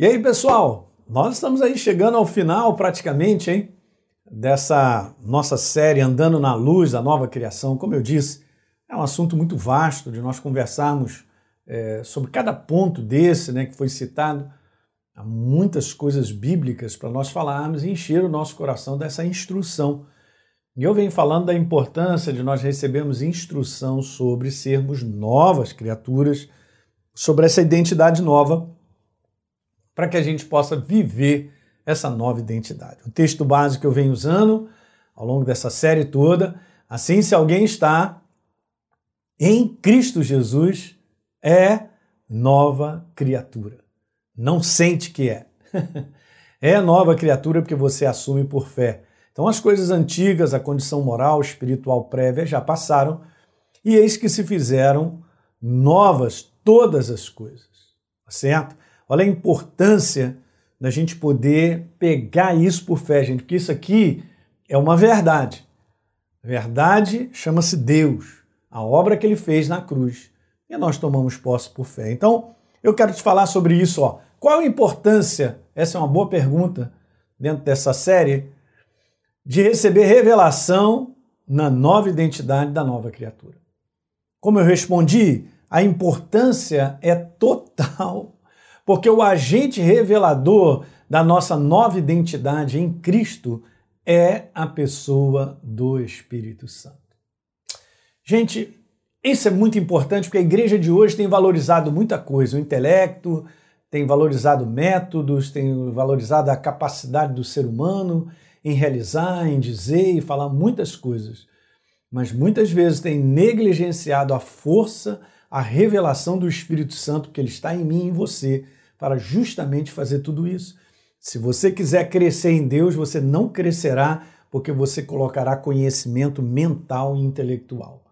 E aí, pessoal, nós estamos aí chegando ao final praticamente, hein? Dessa nossa série Andando na Luz da Nova Criação. Como eu disse, é um assunto muito vasto de nós conversarmos é, sobre cada ponto desse né, que foi citado. Há muitas coisas bíblicas para nós falarmos e encher o nosso coração dessa instrução. E eu venho falando da importância de nós recebermos instrução sobre sermos novas criaturas, sobre essa identidade nova para que a gente possa viver essa nova identidade. O texto básico que eu venho usando ao longo dessa série toda, assim, se alguém está em Cristo Jesus, é nova criatura. Não sente que é. é nova criatura porque você assume por fé. Então, as coisas antigas, a condição moral, espiritual prévia já passaram e eis que se fizeram novas todas as coisas. Certo? Olha a importância da gente poder pegar isso por fé, gente, porque isso aqui é uma verdade. verdade chama-se Deus, a obra que ele fez na cruz. E nós tomamos posse por fé. Então, eu quero te falar sobre isso. Ó. Qual a importância? Essa é uma boa pergunta dentro dessa série de receber revelação na nova identidade da nova criatura. Como eu respondi, a importância é total porque o agente revelador da nossa nova identidade em Cristo é a pessoa do Espírito Santo. Gente, isso é muito importante porque a igreja de hoje tem valorizado muita coisa, o intelecto, tem valorizado métodos, tem valorizado a capacidade do ser humano em realizar, em dizer e falar muitas coisas. Mas muitas vezes tem negligenciado a força, a revelação do Espírito Santo, porque ele está em mim e em você, para justamente fazer tudo isso. Se você quiser crescer em Deus, você não crescerá porque você colocará conhecimento mental e intelectual.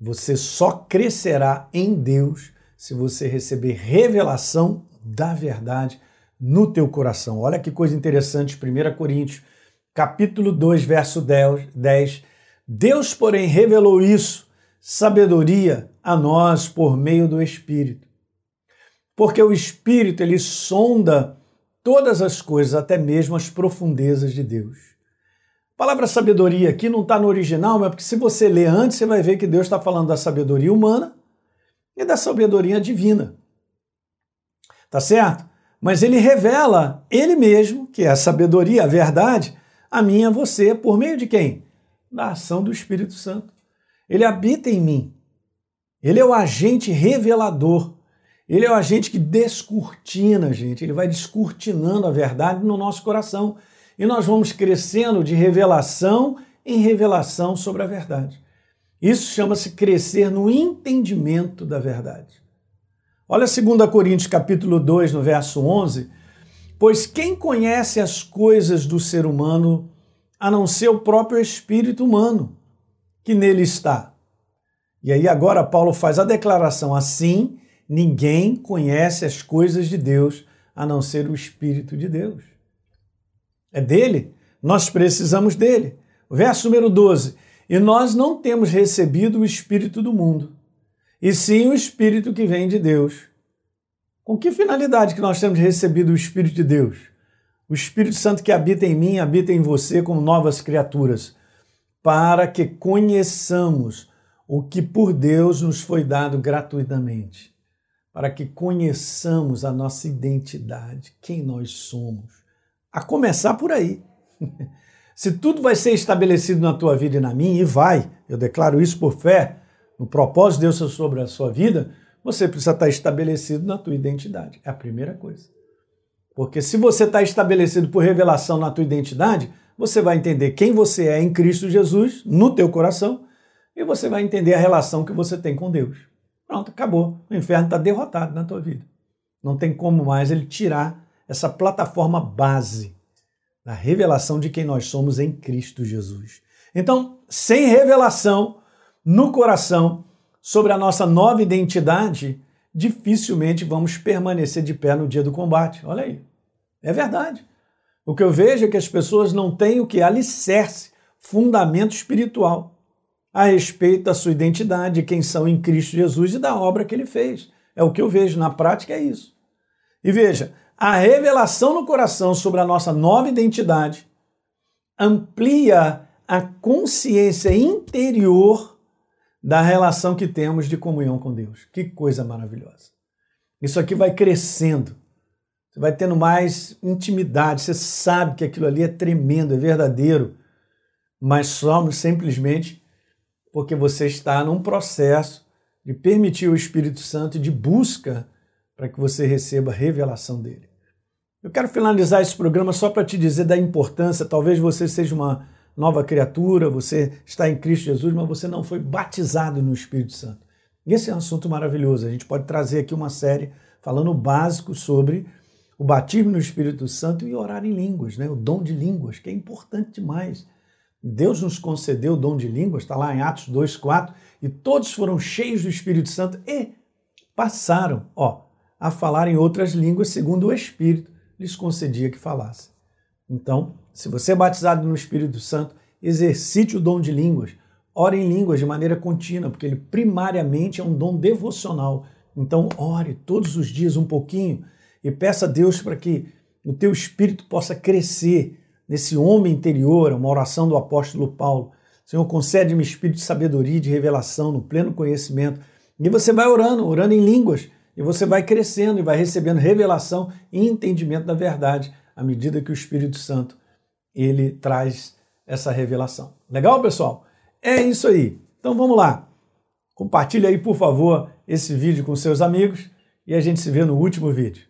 Você só crescerá em Deus se você receber revelação da verdade no teu coração. Olha que coisa interessante, 1 Coríntios, capítulo 2, verso 10. Deus, porém, revelou isso, sabedoria, a nós por meio do Espírito porque o Espírito ele sonda todas as coisas, até mesmo as profundezas de Deus. A palavra sabedoria aqui não está no original, mas porque se você ler antes, você vai ver que Deus está falando da sabedoria humana e da sabedoria divina. Tá certo? Mas ele revela ele mesmo, que é a sabedoria, a verdade, a mim e a você, por meio de quem? Da ação do Espírito Santo. Ele habita em mim. Ele é o agente revelador ele é o agente que descortina, gente. Ele vai descortinando a verdade no nosso coração. E nós vamos crescendo de revelação em revelação sobre a verdade. Isso chama-se crescer no entendimento da verdade. Olha 2 Coríntios capítulo 2, no verso 11. Pois quem conhece as coisas do ser humano, a não ser o próprio espírito humano que nele está? E aí agora Paulo faz a declaração assim, Ninguém conhece as coisas de Deus a não ser o Espírito de Deus. É dele, nós precisamos dele. Verso número 12: E nós não temos recebido o Espírito do mundo, e sim o Espírito que vem de Deus. Com que finalidade que nós temos recebido o Espírito de Deus? O Espírito Santo que habita em mim, habita em você como novas criaturas, para que conheçamos o que por Deus nos foi dado gratuitamente para que conheçamos a nossa identidade, quem nós somos. A começar por aí. Se tudo vai ser estabelecido na tua vida e na minha, e vai, eu declaro isso por fé, no propósito de Deus sobre a sua vida, você precisa estar estabelecido na tua identidade. É a primeira coisa. Porque se você está estabelecido por revelação na tua identidade, você vai entender quem você é em Cristo Jesus, no teu coração, e você vai entender a relação que você tem com Deus. Pronto, acabou. O inferno está derrotado na tua vida. Não tem como mais ele tirar essa plataforma base da revelação de quem nós somos em Cristo Jesus. Então, sem revelação no coração sobre a nossa nova identidade, dificilmente vamos permanecer de pé no dia do combate. Olha aí. É verdade. O que eu vejo é que as pessoas não têm o que? Alicerce, fundamento espiritual a respeito da sua identidade, quem são em Cristo Jesus e da obra que ele fez. É o que eu vejo na prática, é isso. E veja, A revelação no coração sobre a nossa nova identidade amplia a consciência interior da relação que temos de comunhão com Deus. Que coisa maravilhosa. Isso aqui vai crescendo. Você vai tendo mais intimidade, você sabe que aquilo ali é tremendo, é verdadeiro, mas somos simplesmente porque você está num processo de permitir o Espírito Santo de busca para que você receba a revelação dele. Eu quero finalizar esse programa só para te dizer da importância, talvez você seja uma nova criatura, você está em Cristo Jesus, mas você não foi batizado no Espírito Santo. E esse é um assunto maravilhoso. A gente pode trazer aqui uma série falando básico sobre o batismo no Espírito Santo e orar em línguas, né? o dom de línguas, que é importante demais. Deus nos concedeu o dom de línguas, está lá em Atos 2,4, e todos foram cheios do Espírito Santo e passaram ó, a falar em outras línguas segundo o Espírito lhes concedia que falassem. Então, se você é batizado no Espírito Santo, exercite o dom de línguas. Ore em línguas de maneira contínua, porque ele primariamente é um dom devocional. Então, ore todos os dias um pouquinho e peça a Deus para que o teu espírito possa crescer nesse homem interior, uma oração do apóstolo Paulo. Senhor, concede-me espírito de sabedoria e de revelação, no pleno conhecimento. E você vai orando, orando em línguas, e você vai crescendo e vai recebendo revelação e entendimento da verdade à medida que o Espírito Santo ele traz essa revelação. Legal, pessoal? É isso aí. Então vamos lá. Compartilhe aí, por favor, esse vídeo com seus amigos e a gente se vê no último vídeo.